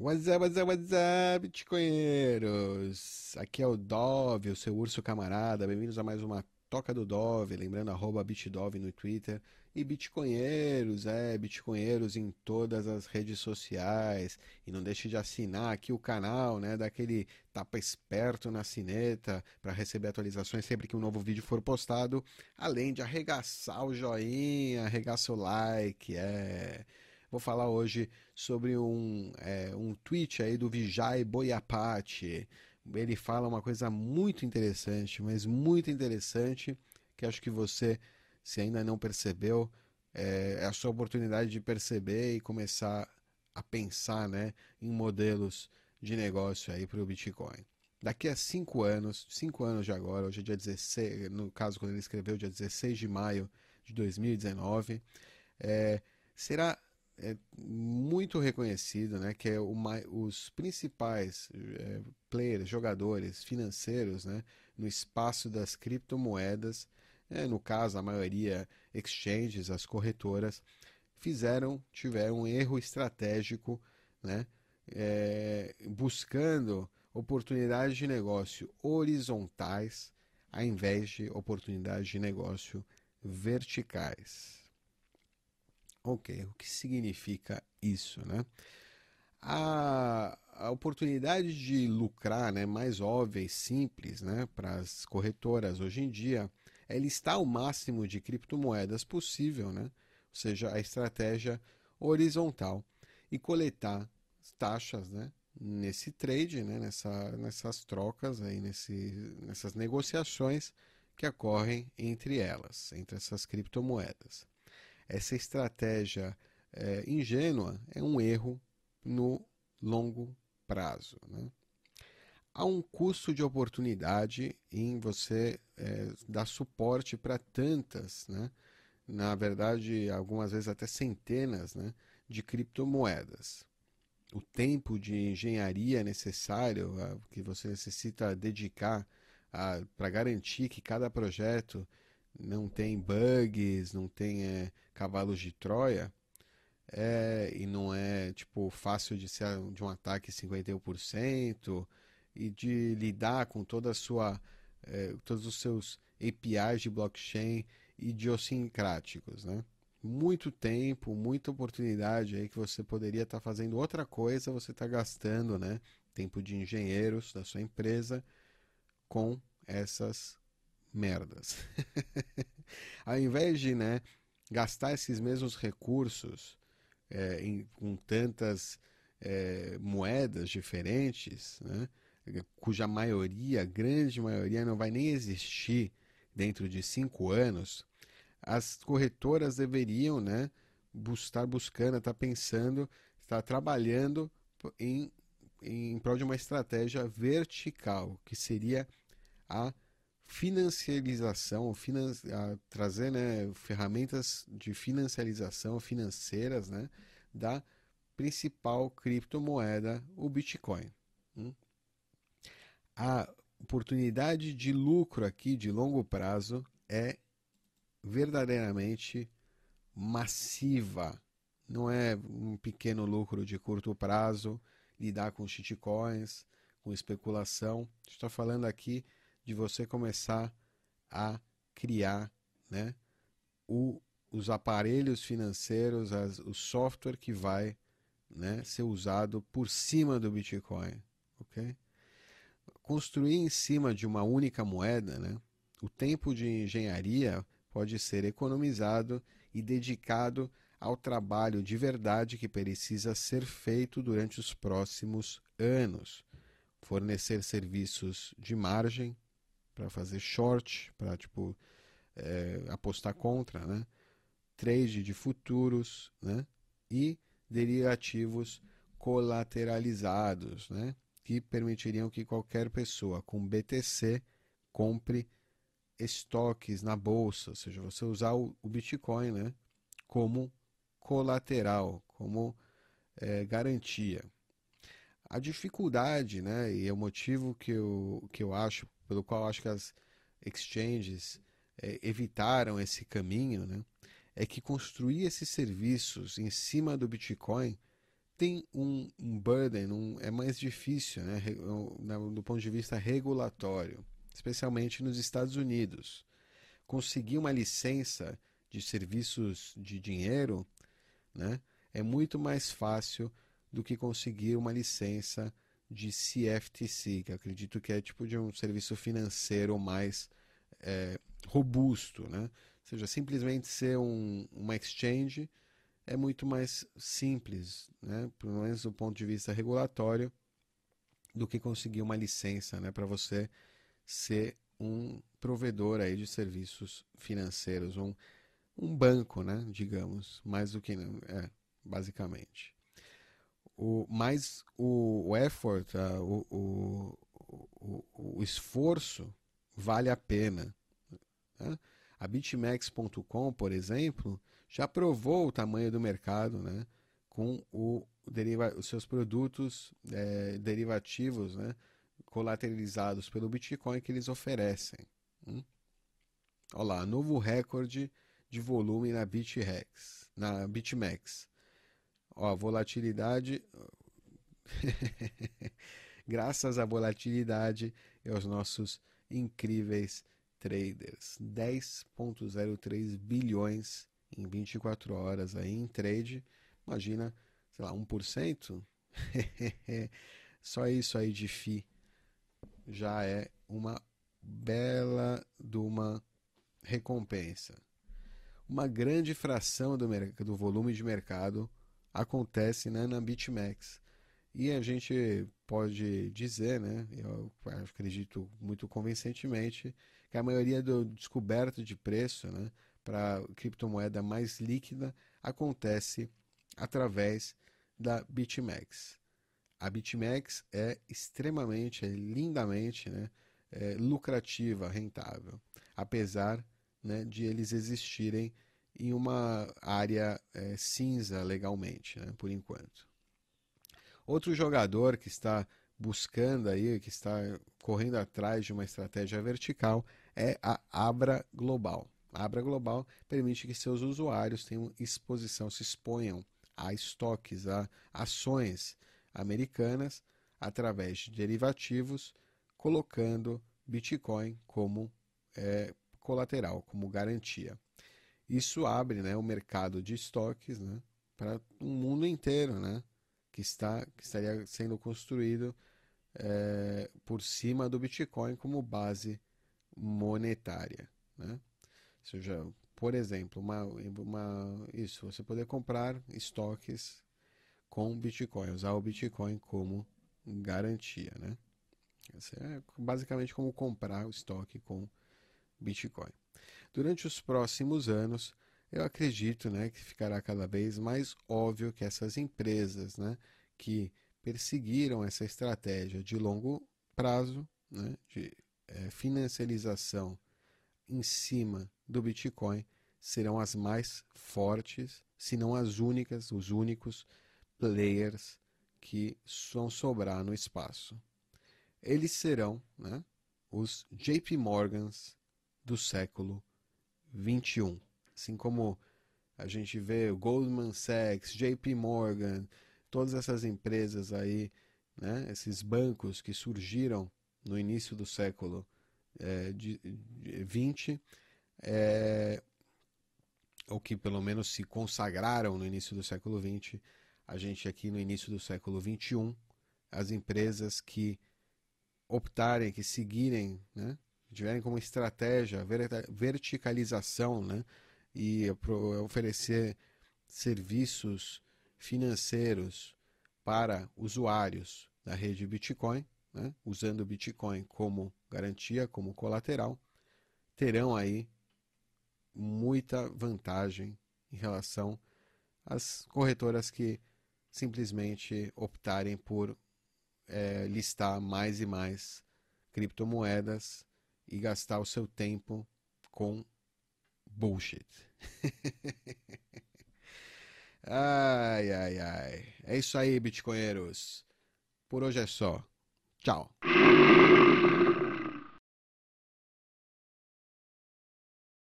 What's up, what's up, what's up, bitcoinheiros? Aqui é o Dove, o seu urso camarada. Bem-vindos a mais uma Toca do Dove, lembrando arroba bitdove no Twitter. E bitcoinheiros, é, bitcoinheiros em todas as redes sociais. E não deixe de assinar aqui o canal, né, daquele tapa esperto na sineta para receber atualizações sempre que um novo vídeo for postado. Além de arregaçar o joinha, arregaçar o like, é... Vou falar hoje sobre um, é, um tweet aí do Vijay Boyapati. Ele fala uma coisa muito interessante, mas muito interessante, que acho que você, se ainda não percebeu, é, é a sua oportunidade de perceber e começar a pensar né, em modelos de negócio aí para o Bitcoin. Daqui a cinco anos, cinco anos de agora, hoje é dia 16, no caso quando ele escreveu, dia 16 de maio de 2019, é, será é muito reconhecido, né, que é o, os principais é, players, jogadores financeiros, né, no espaço das criptomoedas, é, no caso a maioria exchanges, as corretoras, fizeram, tiveram um erro estratégico, né, é, buscando oportunidades de negócio horizontais, ao invés de oportunidades de negócio verticais. Ok, o que significa isso, né? A, a oportunidade de lucrar, né, mais óbvia e simples, né, para as corretoras hoje em dia, é listar o máximo de criptomoedas possível, né? Ou seja, a estratégia horizontal e coletar taxas, né, nesse trade, né, nessa, nessas trocas aí, nesse, nessas negociações que ocorrem entre elas, entre essas criptomoedas essa estratégia é, ingênua é um erro no longo prazo. Né? Há um custo de oportunidade em você é, dar suporte para tantas, né? na verdade, algumas vezes até centenas né? de criptomoedas. O tempo de engenharia necessário que você necessita dedicar para garantir que cada projeto não tem bugs, não tem é, cavalos de Troia, é, e não é tipo fácil de ser de um ataque 51% e de lidar com toda a sua é, todos os seus APIs de blockchain idiosincráticos, né? Muito tempo, muita oportunidade aí que você poderia estar tá fazendo outra coisa, você está gastando, né? Tempo de engenheiros da sua empresa com essas merdas. Ao invés de né, gastar esses mesmos recursos é, em, com tantas é, moedas diferentes, né, cuja maioria, grande maioria, não vai nem existir dentro de cinco anos, as corretoras deveriam né, estar buscando, estar pensando, estar trabalhando em, em prol de uma estratégia vertical, que seria a financiarização, finan trazer né, ferramentas de financiarização financeiras né, da principal criptomoeda, o Bitcoin. Hum? A oportunidade de lucro aqui de longo prazo é verdadeiramente massiva. Não é um pequeno lucro de curto prazo, lidar com shitcoins, com especulação. Estou falando aqui de você começar a criar né, o, os aparelhos financeiros, as, o software que vai né, ser usado por cima do Bitcoin. ok? Construir em cima de uma única moeda, né, o tempo de engenharia pode ser economizado e dedicado ao trabalho de verdade que precisa ser feito durante os próximos anos. Fornecer serviços de margem, para fazer short, para tipo é, apostar contra, né? Trade de futuros, né? E derivativos colateralizados, né? Que permitiriam que qualquer pessoa com BTC compre estoques na bolsa, ou seja, você usar o, Bitcoin, né? Como colateral, como é, garantia. A dificuldade, né, e é o motivo que eu, que eu acho pelo qual acho que as exchanges é, evitaram esse caminho, né, é que construir esses serviços em cima do Bitcoin tem um, um burden, um, é mais difícil, né, do ponto de vista regulatório, especialmente nos Estados Unidos. Conseguir uma licença de serviços de dinheiro né, é muito mais fácil do que conseguir uma licença de CFTC, que acredito que é tipo de um serviço financeiro mais é, robusto, né? Ou seja, simplesmente ser um, uma exchange é muito mais simples, né? pelo menos do ponto de vista regulatório, do que conseguir uma licença né? para você ser um provedor aí de serviços financeiros, um, um banco, né? digamos, mais do que é, basicamente. O, mais o, o effort, a, o, o, o, o esforço vale a pena. Né? A BitMEX.com, por exemplo, já provou o tamanho do mercado né? com o, deriva, os seus produtos é, derivativos né? colateralizados pelo Bitcoin que eles oferecem. Hum? Olha lá, novo recorde de volume na BitREX, na BitMEX. Ó, volatilidade. Graças à volatilidade e aos nossos incríveis traders. 10,03 bilhões em 24 horas aí em trade. Imagina, sei lá, 1%? Só isso aí de FI já é uma bela de uma recompensa. Uma grande fração do, do volume de mercado acontece né, na BitMEX. E a gente pode dizer, né, eu acredito muito convincentemente, que a maioria do descoberto de preço né, para criptomoeda mais líquida acontece através da BitMEX. A BitMEX é extremamente, é lindamente né, é lucrativa, rentável, apesar né, de eles existirem em uma área é, cinza legalmente, né, por enquanto. Outro jogador que está buscando aí, que está correndo atrás de uma estratégia vertical é a Abra Global. A Abra Global permite que seus usuários tenham exposição, se exponham a estoques, a ações americanas através de derivativos, colocando Bitcoin como é, colateral, como garantia. Isso abre né, o mercado de estoques né, para um mundo inteiro, né, que, está, que estaria sendo construído é, por cima do Bitcoin como base monetária. Né? Ou seja, por exemplo, uma, uma, isso, você poder comprar estoques com Bitcoin, usar o Bitcoin como garantia. Né? é basicamente como comprar o estoque com Bitcoin. Durante os próximos anos, eu acredito né, que ficará cada vez mais óbvio que essas empresas né, que perseguiram essa estratégia de longo prazo, né, de é, financiarização em cima do Bitcoin, serão as mais fortes, se não as únicas, os únicos players que vão sobrar no espaço. Eles serão né, os JP Morgans do século 21. Assim como a gente vê Goldman Sachs, JP Morgan, todas essas empresas aí, né, esses bancos que surgiram no início do século é, de, de 20, é, ou que pelo menos se consagraram no início do século 20, a gente aqui no início do século 21, as empresas que optarem, que seguirem né, tiverem como estratégia verticalização né, e oferecer serviços financeiros para usuários da rede Bitcoin, né, usando o Bitcoin como garantia, como colateral, terão aí muita vantagem em relação às corretoras que simplesmente optarem por é, listar mais e mais criptomoedas e gastar o seu tempo com bullshit. ai, ai, ai. É isso aí, bitcoinheiros. Por hoje é só. Tchau.